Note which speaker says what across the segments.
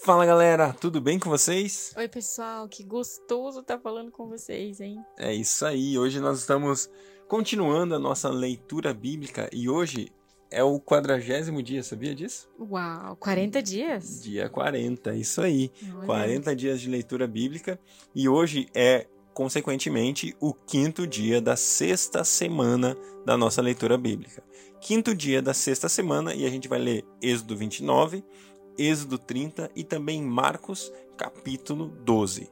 Speaker 1: Fala galera, tudo bem com vocês?
Speaker 2: Oi pessoal, que gostoso estar tá falando com vocês, hein?
Speaker 1: É isso aí, hoje nós estamos continuando a nossa leitura bíblica e hoje é o quadragésimo dia, sabia disso?
Speaker 2: Uau, 40 dias?
Speaker 1: Dia 40, isso aí. Olha. 40 dias de leitura bíblica e hoje é, consequentemente, o quinto dia da sexta semana da nossa leitura bíblica. Quinto dia da sexta semana e a gente vai ler Êxodo 29, Êxodo 30 e também Marcos, capítulo 12.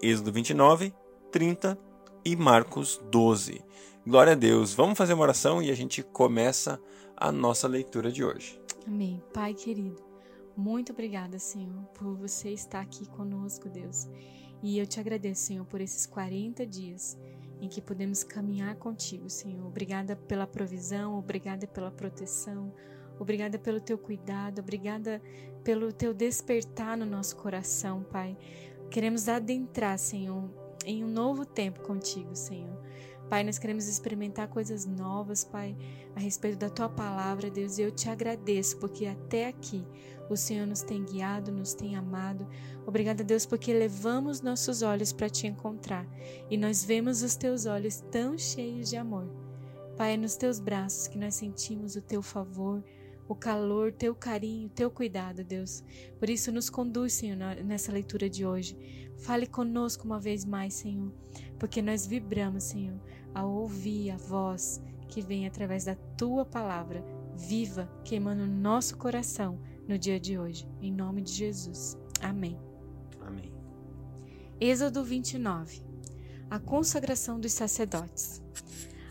Speaker 1: Êxodo 29, 30 e Marcos 12. Glória a Deus. Vamos fazer uma oração e a gente começa a nossa leitura de hoje.
Speaker 2: Amém. Pai querido, muito obrigada, Senhor, por você estar aqui conosco, Deus. E eu te agradeço, Senhor, por esses 40 dias em que podemos caminhar contigo, Senhor. Obrigada pela provisão, obrigada pela proteção, Obrigada pelo teu cuidado, obrigada pelo teu despertar no nosso coração, Pai. Queremos adentrar, Senhor, em um novo tempo contigo, Senhor. Pai, nós queremos experimentar coisas novas, Pai, a respeito da tua palavra, Deus. E eu te agradeço porque até aqui o Senhor nos tem guiado, nos tem amado. Obrigada, Deus, porque levamos nossos olhos para te encontrar e nós vemos os teus olhos tão cheios de amor. Pai, é nos teus braços que nós sentimos o teu favor, o calor, teu carinho, teu cuidado, Deus. Por isso, nos conduz, Senhor, nessa leitura de hoje. Fale conosco uma vez mais, Senhor, porque nós vibramos, Senhor, ao ouvir a voz que vem através da tua palavra, viva, queimando nosso coração no dia de hoje. Em nome de Jesus. Amém.
Speaker 1: Amém.
Speaker 2: Êxodo 29 A consagração dos sacerdotes.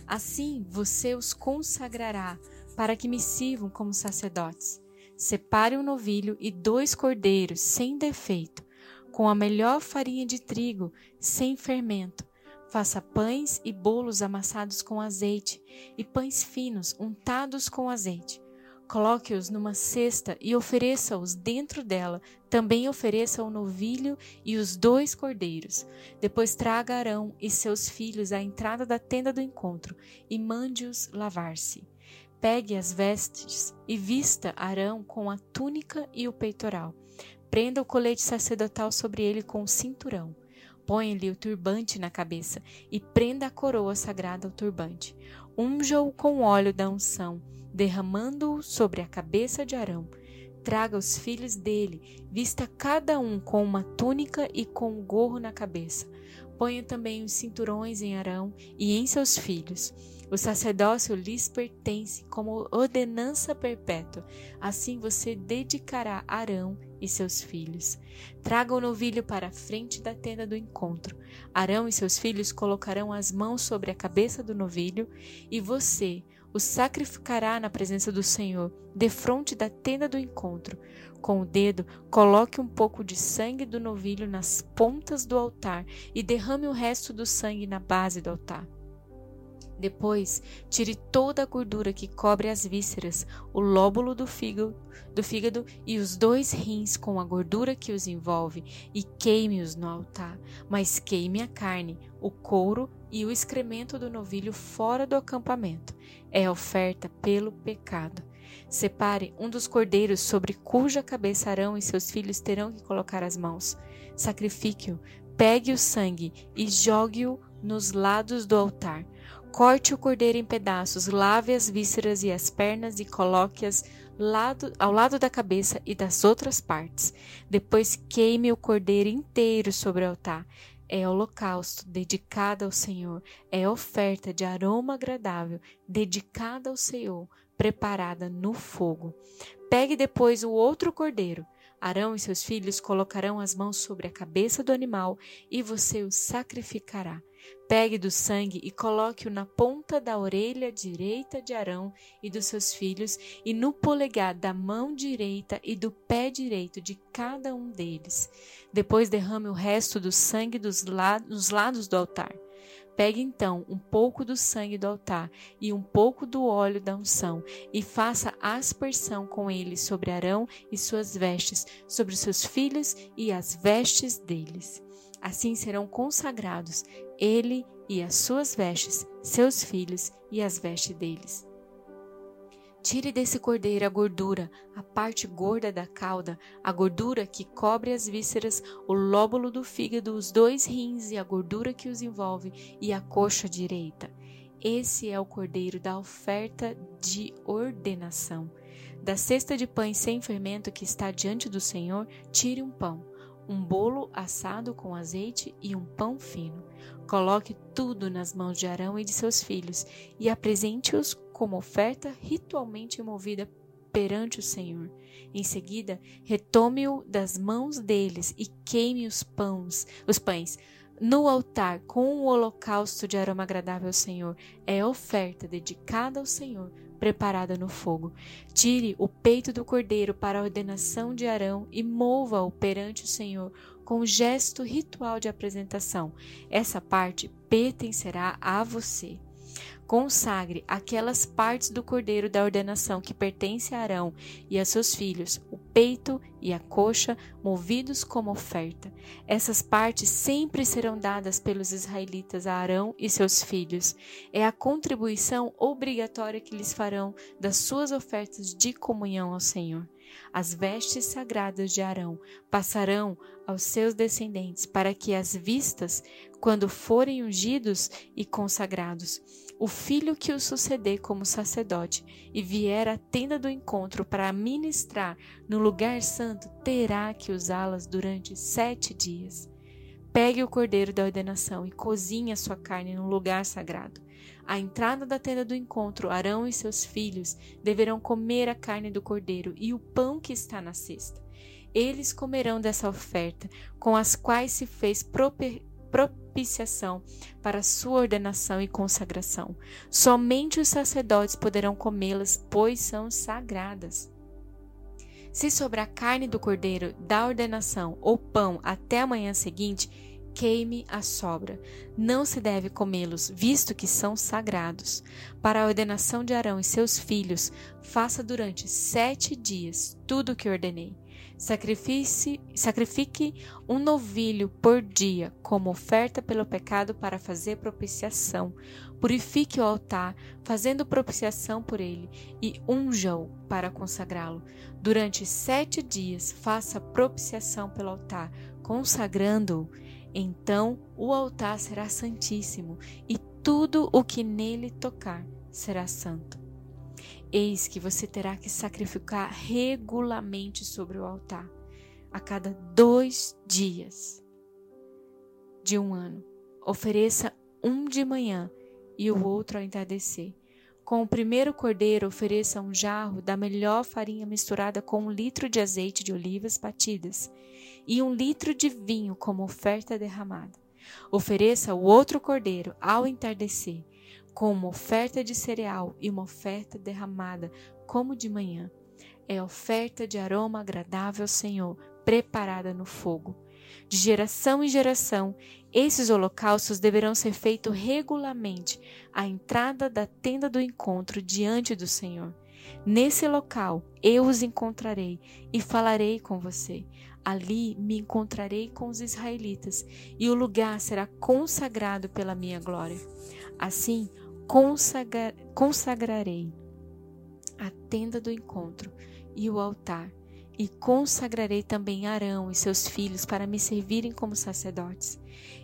Speaker 2: Assim você os consagrará para que me sirvam como sacerdotes. Separe um novilho e dois cordeiros sem defeito, com a melhor farinha de trigo, sem fermento. Faça pães e bolos amassados com azeite, e pães finos untados com azeite. Coloque-os numa cesta e ofereça-os dentro dela. Também ofereça o novilho e os dois cordeiros. Depois traga Arão e seus filhos à entrada da tenda do encontro e mande-os lavar-se. Pegue as vestes e vista Arão com a túnica e o peitoral. Prenda o colete sacerdotal sobre ele com o cinturão. Põe-lhe o turbante na cabeça e prenda a coroa sagrada ao turbante. Unja-o com óleo da unção, derramando-o sobre a cabeça de Arão. Traga os filhos dele, vista cada um com uma túnica e com um gorro na cabeça. Ponha também os cinturões em Arão e em seus filhos o sacerdócio lhes pertence como ordenança perpétua. Assim você dedicará Arão e seus filhos. Traga o novilho para a frente da tenda do encontro. Arão e seus filhos colocarão as mãos sobre a cabeça do novilho, e você o sacrificará na presença do Senhor, defronte da tenda do encontro. Com o dedo, coloque um pouco de sangue do novilho nas pontas do altar e derrame o resto do sangue na base do altar. Depois, tire toda a gordura que cobre as vísceras, o lóbulo do fígado, do fígado e os dois rins com a gordura que os envolve e queime-os no altar. Mas queime a carne, o couro e o excremento do novilho fora do acampamento. É oferta pelo pecado. Separe um dos cordeiros sobre cuja cabeça Arão e seus filhos terão que colocar as mãos. Sacrifique-o, pegue o sangue e jogue-o nos lados do altar. Corte o cordeiro em pedaços, lave as vísceras e as pernas e coloque-as ao lado da cabeça e das outras partes. Depois queime o cordeiro inteiro sobre o altar. É holocausto dedicado ao Senhor, é oferta de aroma agradável dedicada ao Senhor, preparada no fogo. Pegue depois o outro cordeiro. Arão e seus filhos colocarão as mãos sobre a cabeça do animal e você o sacrificará. Pegue do sangue e coloque-o na ponta da orelha direita de Arão e dos seus filhos, e no polegar da mão direita e do pé direito de cada um deles. Depois derrame o resto do sangue dos lados, nos lados do altar. Pegue então um pouco do sangue do altar e um pouco do óleo da unção, e faça aspersão com ele sobre Arão e suas vestes, sobre seus filhos e as vestes deles. Assim serão consagrados ele e as suas vestes, seus filhos e as vestes deles. Tire desse cordeiro a gordura, a parte gorda da cauda, a gordura que cobre as vísceras, o lóbulo do fígado, os dois rins e a gordura que os envolve, e a coxa direita. Esse é o cordeiro da oferta de ordenação. Da cesta de pães sem fermento que está diante do Senhor, tire um pão, um bolo assado com azeite e um pão fino. Coloque tudo nas mãos de Arão e de seus filhos e apresente-os como oferta ritualmente movida perante o Senhor. Em seguida, retome-o das mãos deles e queime os pães, os pães no altar com o holocausto de aroma agradável ao Senhor. É oferta dedicada ao Senhor, preparada no fogo. Tire o peito do cordeiro para a ordenação de Arão e mova-o perante o Senhor com gesto ritual de apresentação. Essa parte pertencerá a você. Consagre aquelas partes do cordeiro da ordenação que pertence a Arão e a seus filhos, o peito e a coxa, movidos como oferta. Essas partes sempre serão dadas pelos israelitas a Arão e seus filhos. É a contribuição obrigatória que lhes farão das suas ofertas de comunhão ao Senhor. As vestes sagradas de Arão passarão aos seus descendentes, para que as vistas, quando forem ungidos e consagrados, o filho que o suceder como sacerdote e vier à tenda do encontro para ministrar no lugar santo, terá que usá-las durante sete dias. Pegue o cordeiro da ordenação e cozinhe a sua carne no lugar sagrado. À entrada da tenda do encontro, Arão e seus filhos deverão comer a carne do cordeiro e o pão que está na cesta. Eles comerão dessa oferta, com as quais se fez propiciação para sua ordenação e consagração. Somente os sacerdotes poderão comê-las, pois são sagradas. Se sobre a carne do cordeiro da ordenação ou pão até a manhã seguinte, queime a sobra. Não se deve comê-los, visto que são sagrados. Para a ordenação de Arão e seus filhos, faça durante sete dias tudo o que ordenei. Sacrifique, sacrifique um novilho por dia como oferta pelo pecado para fazer propiciação. Purifique o altar, fazendo propiciação por ele, e unja-o para consagrá-lo. Durante sete dias, faça propiciação pelo altar, consagrando-o então o altar será santíssimo, e tudo o que nele tocar será santo. Eis que você terá que sacrificar regularmente sobre o altar, a cada dois dias de um ano. Ofereça um de manhã e o outro ao entardecer. Com o primeiro cordeiro, ofereça um jarro da melhor farinha misturada com um litro de azeite de olivas batidas e um litro de vinho como oferta derramada. Ofereça o outro cordeiro ao entardecer, com uma oferta de cereal e uma oferta derramada, como de manhã. É oferta de aroma agradável ao Senhor, preparada no fogo. De geração em geração, esses holocaustos deverão ser feitos regularmente à entrada da tenda do encontro diante do Senhor. Nesse local eu os encontrarei e falarei com você. Ali me encontrarei com os israelitas, e o lugar será consagrado pela minha glória. Assim, consagra consagrarei a tenda do encontro e o altar, e consagrarei também Arão e seus filhos para me servirem como sacerdotes.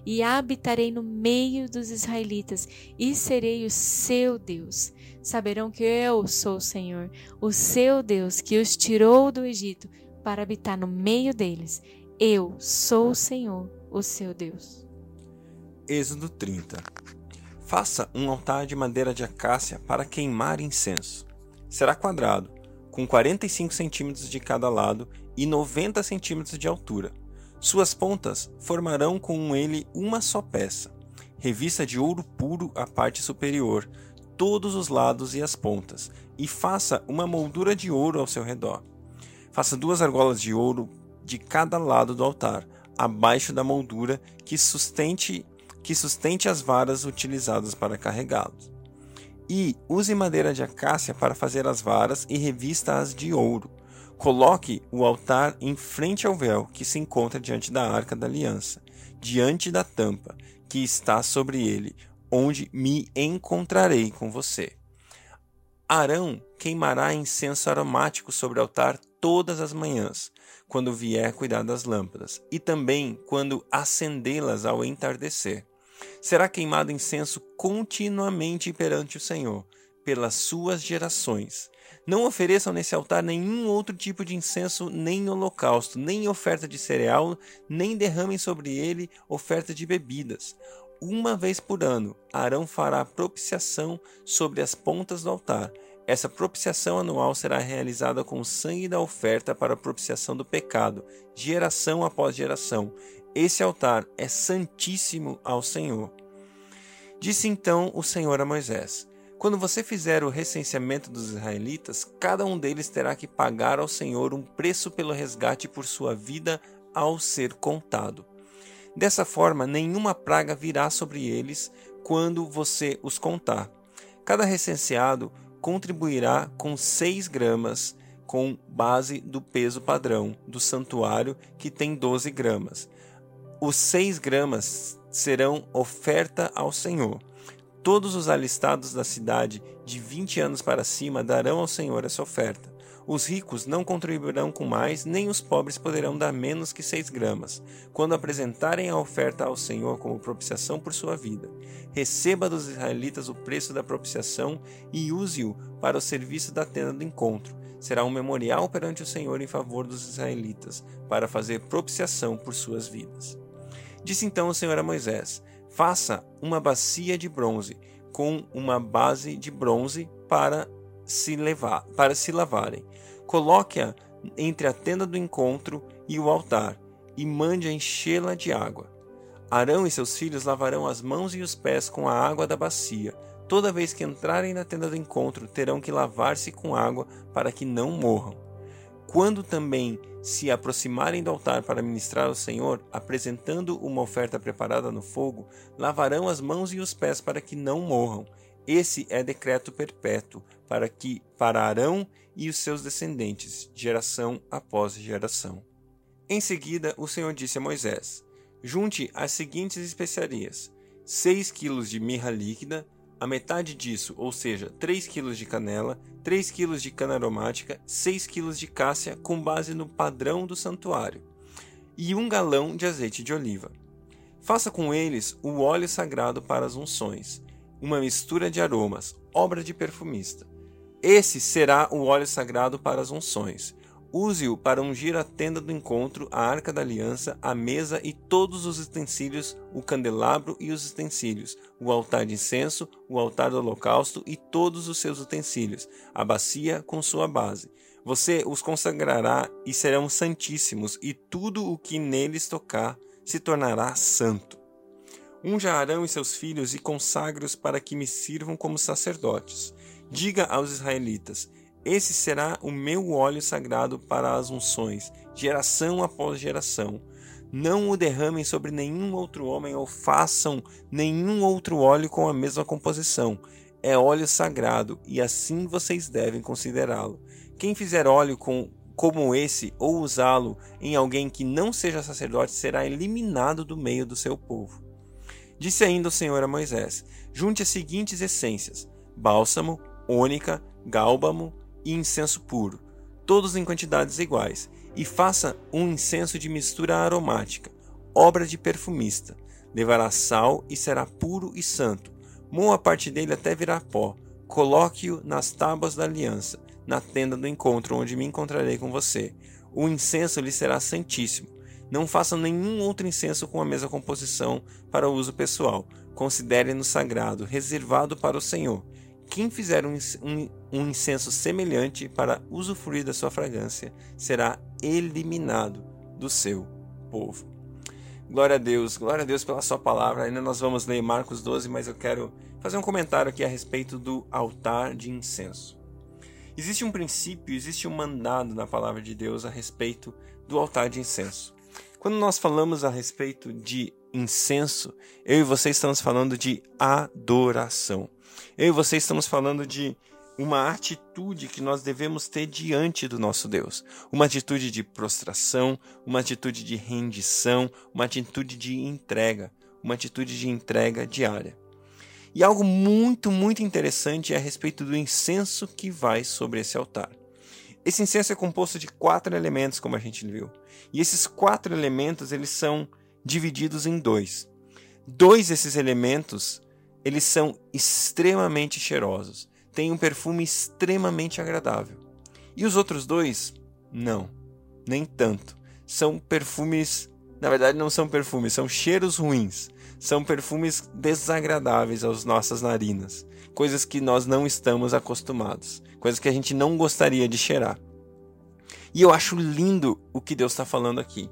Speaker 2: E habitarei no meio dos israelitas e serei o seu Deus. Saberão que eu sou o Senhor, o seu Deus, que os tirou do Egito para habitar no meio deles. Eu sou o Senhor, o seu Deus.
Speaker 1: Êxodo 30 Faça um altar de madeira de acácia para queimar incenso. Será quadrado, com 45 centímetros de cada lado e 90 centímetros de altura. Suas pontas formarão com ele uma só peça. Revista de ouro puro a parte superior, todos os lados e as pontas, e faça uma moldura de ouro ao seu redor. Faça duas argolas de ouro de cada lado do altar, abaixo da moldura que sustente que sustente as varas utilizadas para carregá-los. E use madeira de acácia para fazer as varas e revista-as de ouro. Coloque o altar em frente ao véu que se encontra diante da arca da aliança, diante da tampa que está sobre ele, onde me encontrarei com você. Arão queimará incenso aromático sobre o altar todas as manhãs, quando vier cuidar das lâmpadas, e também quando acendê-las ao entardecer. Será queimado incenso continuamente perante o Senhor, pelas suas gerações. Não ofereçam nesse altar nenhum outro tipo de incenso, nem holocausto, nem oferta de cereal, nem derramem sobre ele oferta de bebidas. Uma vez por ano, Arão fará propiciação sobre as pontas do altar. Essa propiciação anual será realizada com o sangue da oferta para a propiciação do pecado, geração após geração. Esse altar é santíssimo ao Senhor. Disse então o Senhor a Moisés: quando você fizer o recenseamento dos israelitas, cada um deles terá que pagar ao Senhor um preço pelo resgate por sua vida ao ser contado. Dessa forma, nenhuma praga virá sobre eles quando você os contar. Cada recenseado contribuirá com 6 gramas com base do peso padrão do santuário, que tem 12 gramas. Os 6 gramas serão oferta ao Senhor. Todos os alistados da cidade de vinte anos para cima darão ao Senhor essa oferta. Os ricos não contribuirão com mais, nem os pobres poderão dar menos que seis gramas, quando apresentarem a oferta ao Senhor como propiciação por sua vida. Receba dos israelitas o preço da propiciação e use-o para o serviço da tenda do encontro. Será um memorial perante o Senhor em favor dos israelitas, para fazer propiciação por suas vidas. Disse então o Senhor a Moisés: Faça uma bacia de bronze com uma base de bronze para se levar, para se lavarem. Coloque-a entre a tenda do encontro e o altar e mande enchê-la de água. Arão e seus filhos lavarão as mãos e os pés com a água da bacia. Toda vez que entrarem na tenda do encontro, terão que lavar-se com água para que não morram. Quando também se aproximarem do altar para ministrar ao Senhor, apresentando uma oferta preparada no fogo, lavarão as mãos e os pés para que não morram. Esse é decreto perpétuo para que para Arão e os seus descendentes, geração após geração. Em seguida, o Senhor disse a Moisés: Junte as seguintes especiarias: 6 quilos de mirra líquida, a metade disso, ou seja, 3 kg de canela, 3 kg de cana aromática, 6 kg de cássia com base no padrão do santuário, e um galão de azeite de oliva. Faça com eles o óleo sagrado para as unções, uma mistura de aromas, obra de perfumista. Esse será o óleo sagrado para as unções. Use-o para ungir a tenda do encontro, a arca da aliança, a mesa e todos os utensílios, o candelabro e os utensílios, o altar de incenso, o altar do holocausto e todos os seus utensílios, a bacia com sua base. Você os consagrará e serão santíssimos, e tudo o que neles tocar se tornará santo. Unja Arão e seus filhos e consagre-os para que me sirvam como sacerdotes. Diga aos israelitas: esse será o meu óleo sagrado para as unções, geração após geração. Não o derramem sobre nenhum outro homem ou façam nenhum outro óleo com a mesma composição. É óleo sagrado e assim vocês devem considerá-lo. Quem fizer óleo com, como esse ou usá-lo em alguém que não seja sacerdote será eliminado do meio do seu povo. Disse ainda o Senhor a Moisés: Junte as seguintes essências: bálsamo, ônica, gálbamo, e incenso puro, todos em quantidades iguais, e faça um incenso de mistura aromática, obra de perfumista. Levará sal e será puro e santo. Moa parte dele até virar pó. Coloque-o nas tábuas da aliança, na tenda do encontro onde me encontrarei com você. O incenso lhe será santíssimo. Não faça nenhum outro incenso com a mesma composição para uso pessoal. Considere-no sagrado, reservado para o Senhor. Quem fizer um, um, um incenso semelhante para usufruir da sua fragrância será eliminado do seu povo. Glória a Deus, glória a Deus pela sua palavra. Ainda nós vamos ler Marcos 12, mas eu quero fazer um comentário aqui a respeito do altar de incenso. Existe um princípio, existe um mandado na palavra de Deus a respeito do altar de incenso. Quando nós falamos a respeito de incenso, eu e você estamos falando de adoração. Eu e você estamos falando de uma atitude que nós devemos ter diante do nosso Deus. Uma atitude de prostração, uma atitude de rendição, uma atitude de entrega, uma atitude de entrega diária. E algo muito, muito interessante é a respeito do incenso que vai sobre esse altar. Esse incenso é composto de quatro elementos, como a gente viu. E esses quatro elementos eles são divididos em dois. Dois desses elementos eles são extremamente cheirosos, têm um perfume extremamente agradável. E os outros dois, não, nem tanto. São perfumes, na verdade não são perfumes, são cheiros ruins. São perfumes desagradáveis às nossas narinas, coisas que nós não estamos acostumados, coisas que a gente não gostaria de cheirar. E eu acho lindo o que Deus está falando aqui.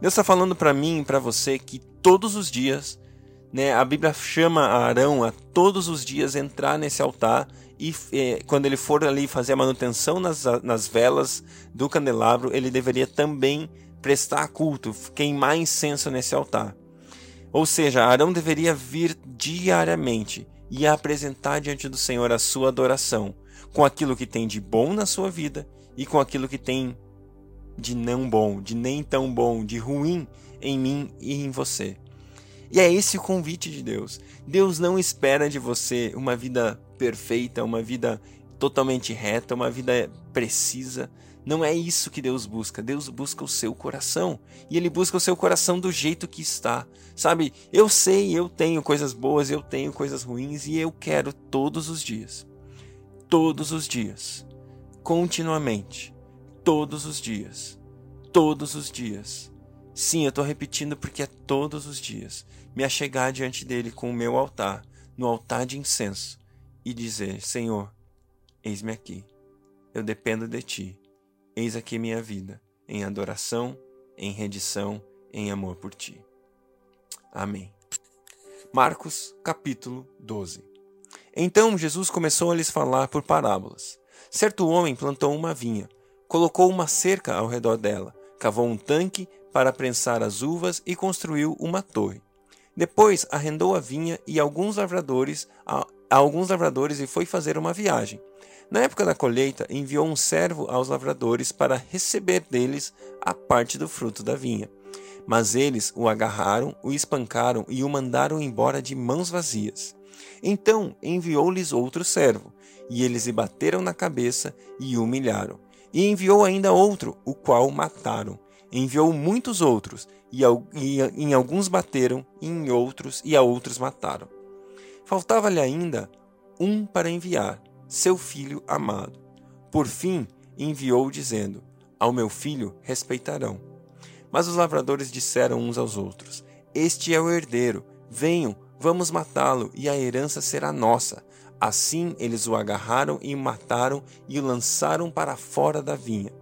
Speaker 1: Deus está falando para mim e para você que todos os dias, né, a Bíblia chama Arão a todos os dias entrar nesse altar e eh, quando ele for ali fazer a manutenção nas, nas velas do candelabro, ele deveria também prestar culto, queimar incenso nesse altar. Ou seja, Arão deveria vir diariamente e apresentar diante do Senhor a sua adoração, com aquilo que tem de bom na sua vida e com aquilo que tem de não bom, de nem tão bom, de ruim em mim e em você. E é esse o convite de Deus. Deus não espera de você uma vida perfeita, uma vida totalmente reta, uma vida precisa. Não é isso que Deus busca. Deus busca o seu coração. E Ele busca o seu coração do jeito que está. Sabe, eu sei, eu tenho coisas boas, eu tenho coisas ruins e eu quero todos os dias. Todos os dias. Continuamente todos os dias. Todos os dias. Sim, eu estou repetindo porque é todos os dias. Me achegar diante dele com o meu altar, no altar de incenso, e dizer: Senhor, eis-me aqui. Eu dependo de ti. Eis aqui minha vida, em adoração, em redição, em amor por ti. Amém. Marcos, capítulo 12. Então Jesus começou a lhes falar por parábolas. Certo homem plantou uma vinha colocou uma cerca ao redor dela, cavou um tanque para prensar as uvas e construiu uma torre. Depois arrendou a vinha e alguns lavradores a, a alguns lavradores e foi fazer uma viagem. Na época da colheita, enviou um servo aos lavradores para receber deles a parte do fruto da vinha. Mas eles o agarraram, o espancaram e o mandaram embora de mãos vazias. Então enviou-lhes outro servo, e eles lhe bateram na cabeça e o humilharam. E enviou ainda outro, o qual mataram. Enviou muitos outros, e, em alguns bateram, e em outros e a outros mataram. Faltava-lhe ainda um para enviar, seu filho amado. Por fim, enviou, dizendo: Ao meu filho respeitarão. Mas os lavradores disseram uns aos outros: Este é o herdeiro, venham, vamos matá-lo, e a herança será nossa. Assim eles o agarraram e o mataram e o lançaram para fora da vinha.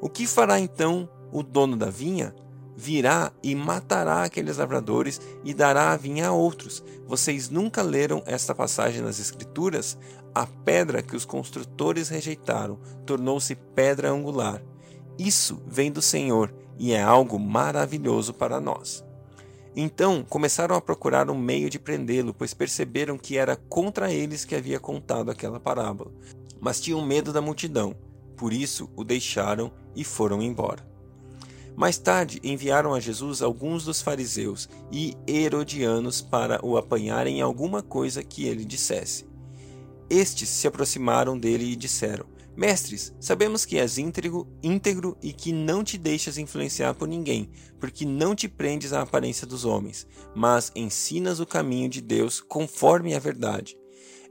Speaker 1: O que fará então o dono da vinha? Virá e matará aqueles lavradores e dará a vinha a outros. Vocês nunca leram esta passagem nas Escrituras? A pedra que os construtores rejeitaram tornou-se pedra angular. Isso vem do Senhor e é algo maravilhoso para nós. Então começaram a procurar um meio de prendê-lo, pois perceberam que era contra eles que havia contado aquela parábola. Mas tinham medo da multidão, por isso o deixaram e foram embora. Mais tarde enviaram a Jesus alguns dos fariseus e herodianos para o apanharem em alguma coisa que ele dissesse. Estes se aproximaram dele e disseram: Mestres, sabemos que és íntegro, íntegro e que não te deixas influenciar por ninguém, porque não te prendes à aparência dos homens, mas ensinas o caminho de Deus conforme a verdade.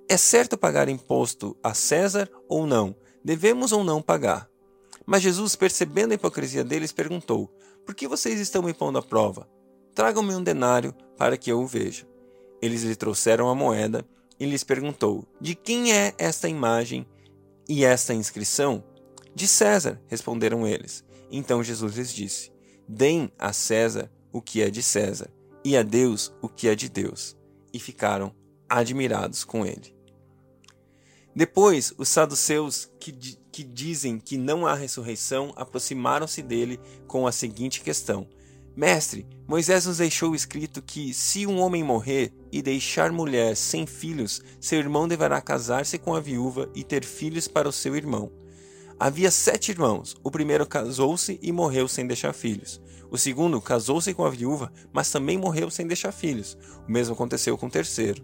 Speaker 1: É certo pagar imposto a César ou não? Devemos ou não pagar? Mas Jesus, percebendo a hipocrisia deles, perguntou: Por que vocês estão me pondo à prova? Tragam-me um denário para que eu o veja. Eles lhe trouxeram a moeda e lhes perguntou: De quem é esta imagem e esta inscrição? De César, responderam eles. Então Jesus lhes disse: Deem a César o que é de César, e a Deus o que é de Deus. E ficaram admirados com ele. Depois, os saduceus, que, que dizem que não há ressurreição, aproximaram-se dele com a seguinte questão: Mestre, Moisés nos deixou escrito que, se um homem morrer e deixar mulher sem filhos, seu irmão deverá casar-se com a viúva e ter filhos para o seu irmão. Havia sete irmãos. O primeiro casou-se e morreu sem deixar filhos. O segundo casou-se com a viúva, mas também morreu sem deixar filhos. O mesmo aconteceu com o terceiro.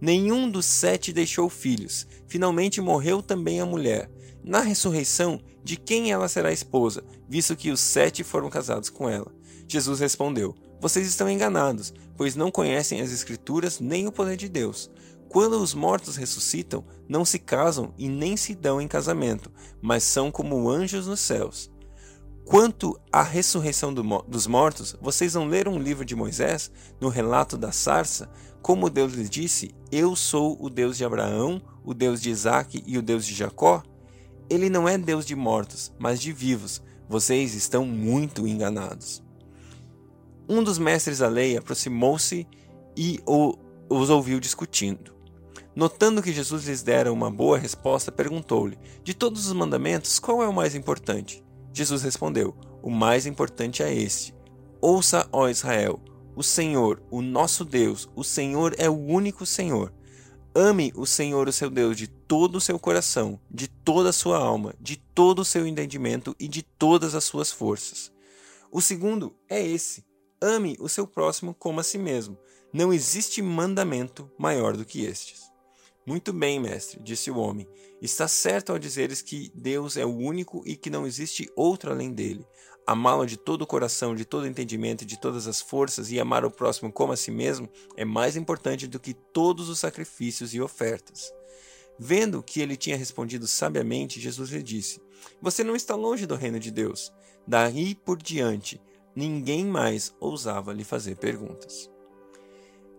Speaker 1: Nenhum dos sete deixou filhos. Finalmente morreu também a mulher. Na ressurreição, de quem ela será esposa, visto que os sete foram casados com ela? Jesus respondeu: Vocês estão enganados, pois não conhecem as Escrituras nem o poder de Deus. Quando os mortos ressuscitam, não se casam e nem se dão em casamento, mas são como anjos nos céus. Quanto à ressurreição do, dos mortos, vocês não leram o livro de Moisés, no relato da sarça, como Deus lhes disse: Eu sou o Deus de Abraão, o Deus de Isaque e o Deus de Jacó? Ele não é Deus de mortos, mas de vivos. Vocês estão muito enganados. Um dos mestres da lei aproximou-se e os ouviu discutindo. Notando que Jesus lhes dera uma boa resposta, perguntou-lhe: De todos os mandamentos, qual é o mais importante? Jesus respondeu: O mais importante é este: Ouça, ó Israel, o Senhor, o nosso Deus, o Senhor é o único Senhor. Ame o Senhor, o seu Deus, de todo o seu coração, de toda a sua alma, de todo o seu entendimento e de todas as suas forças. O segundo é esse: ame o seu próximo como a si mesmo. Não existe mandamento maior do que estes. Muito bem, mestre, disse o homem. Está certo ao dizeres que Deus é o único e que não existe outro além dele. Amá-lo de todo o coração, de todo o entendimento de todas as forças e amar o próximo como a si mesmo é mais importante do que todos os sacrifícios e ofertas. Vendo que ele tinha respondido sabiamente, Jesus lhe disse: Você não está longe do reino de Deus. Daí por diante, ninguém mais ousava lhe fazer perguntas.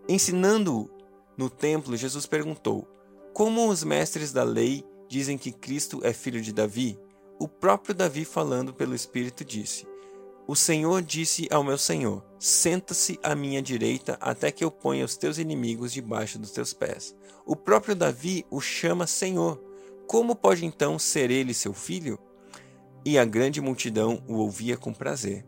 Speaker 1: Ensinando-o no templo, Jesus perguntou: como os mestres da lei dizem que Cristo é filho de Davi, o próprio Davi, falando pelo Espírito, disse: O Senhor disse ao meu Senhor: Senta-se à minha direita até que eu ponha os teus inimigos debaixo dos teus pés. O próprio Davi o chama Senhor. Como pode então ser ele seu filho? E a grande multidão o ouvia com prazer.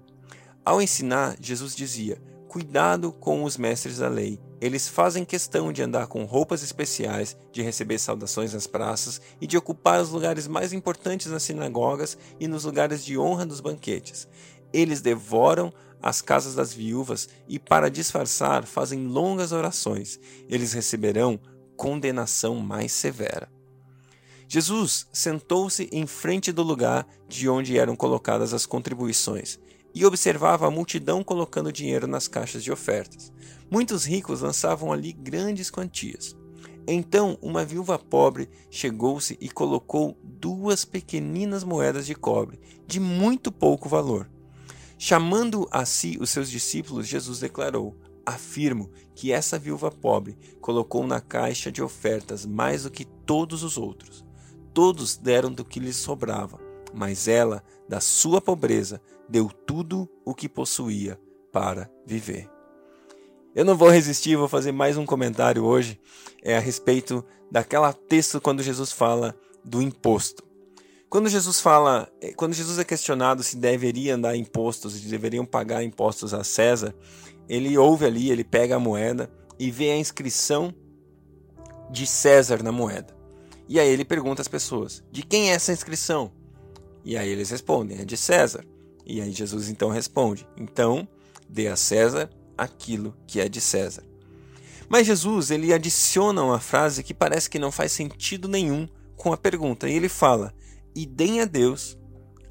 Speaker 1: Ao ensinar, Jesus dizia: Cuidado com os mestres da lei eles fazem questão de andar com roupas especiais, de receber saudações nas praças e de ocupar os lugares mais importantes nas sinagogas e nos lugares de honra dos banquetes. Eles devoram as casas das viúvas e, para disfarçar, fazem longas orações. Eles receberão condenação mais severa. Jesus sentou-se em frente do lugar de onde eram colocadas as contribuições e observava a multidão colocando dinheiro nas caixas de ofertas. Muitos ricos lançavam ali grandes quantias. Então uma viúva pobre chegou-se e colocou duas pequeninas moedas de cobre, de muito pouco valor. Chamando a si os seus discípulos, Jesus declarou: Afirmo que essa viúva pobre colocou na caixa de ofertas mais do que todos os outros. Todos deram do que lhes sobrava, mas ela, da sua pobreza, deu tudo o que possuía para viver. Eu não vou resistir, vou fazer mais um comentário hoje é a respeito daquela texto quando Jesus fala do imposto. Quando Jesus fala, é, quando Jesus é questionado se deveriam dar impostos, se deveriam pagar impostos a César, ele ouve ali, ele pega a moeda e vê a inscrição de César na moeda. E aí ele pergunta às pessoas: "De quem é essa inscrição?" E aí eles respondem: "É de César." E aí Jesus então responde: Então, dê a César aquilo que é de César. Mas Jesus, ele adiciona uma frase que parece que não faz sentido nenhum com a pergunta. E ele fala: "E deem a Deus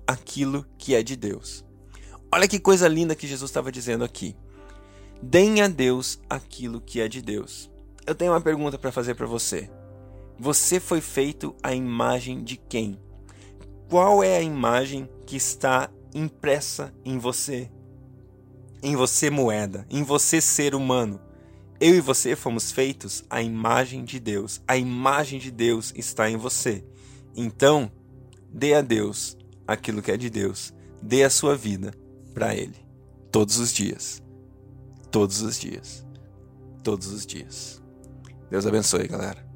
Speaker 1: aquilo que é de Deus". Olha que coisa linda que Jesus estava dizendo aqui. Deem a Deus aquilo que é de Deus. Eu tenho uma pergunta para fazer para você. Você foi feito à imagem de quem? Qual é a imagem que está impressa em você, em você moeda, em você ser humano. Eu e você fomos feitos à imagem de Deus. A imagem de Deus está em você. Então, dê a Deus aquilo que é de Deus. Dê a sua vida para Ele. Todos os dias. Todos os dias. Todos os dias. Deus abençoe, galera.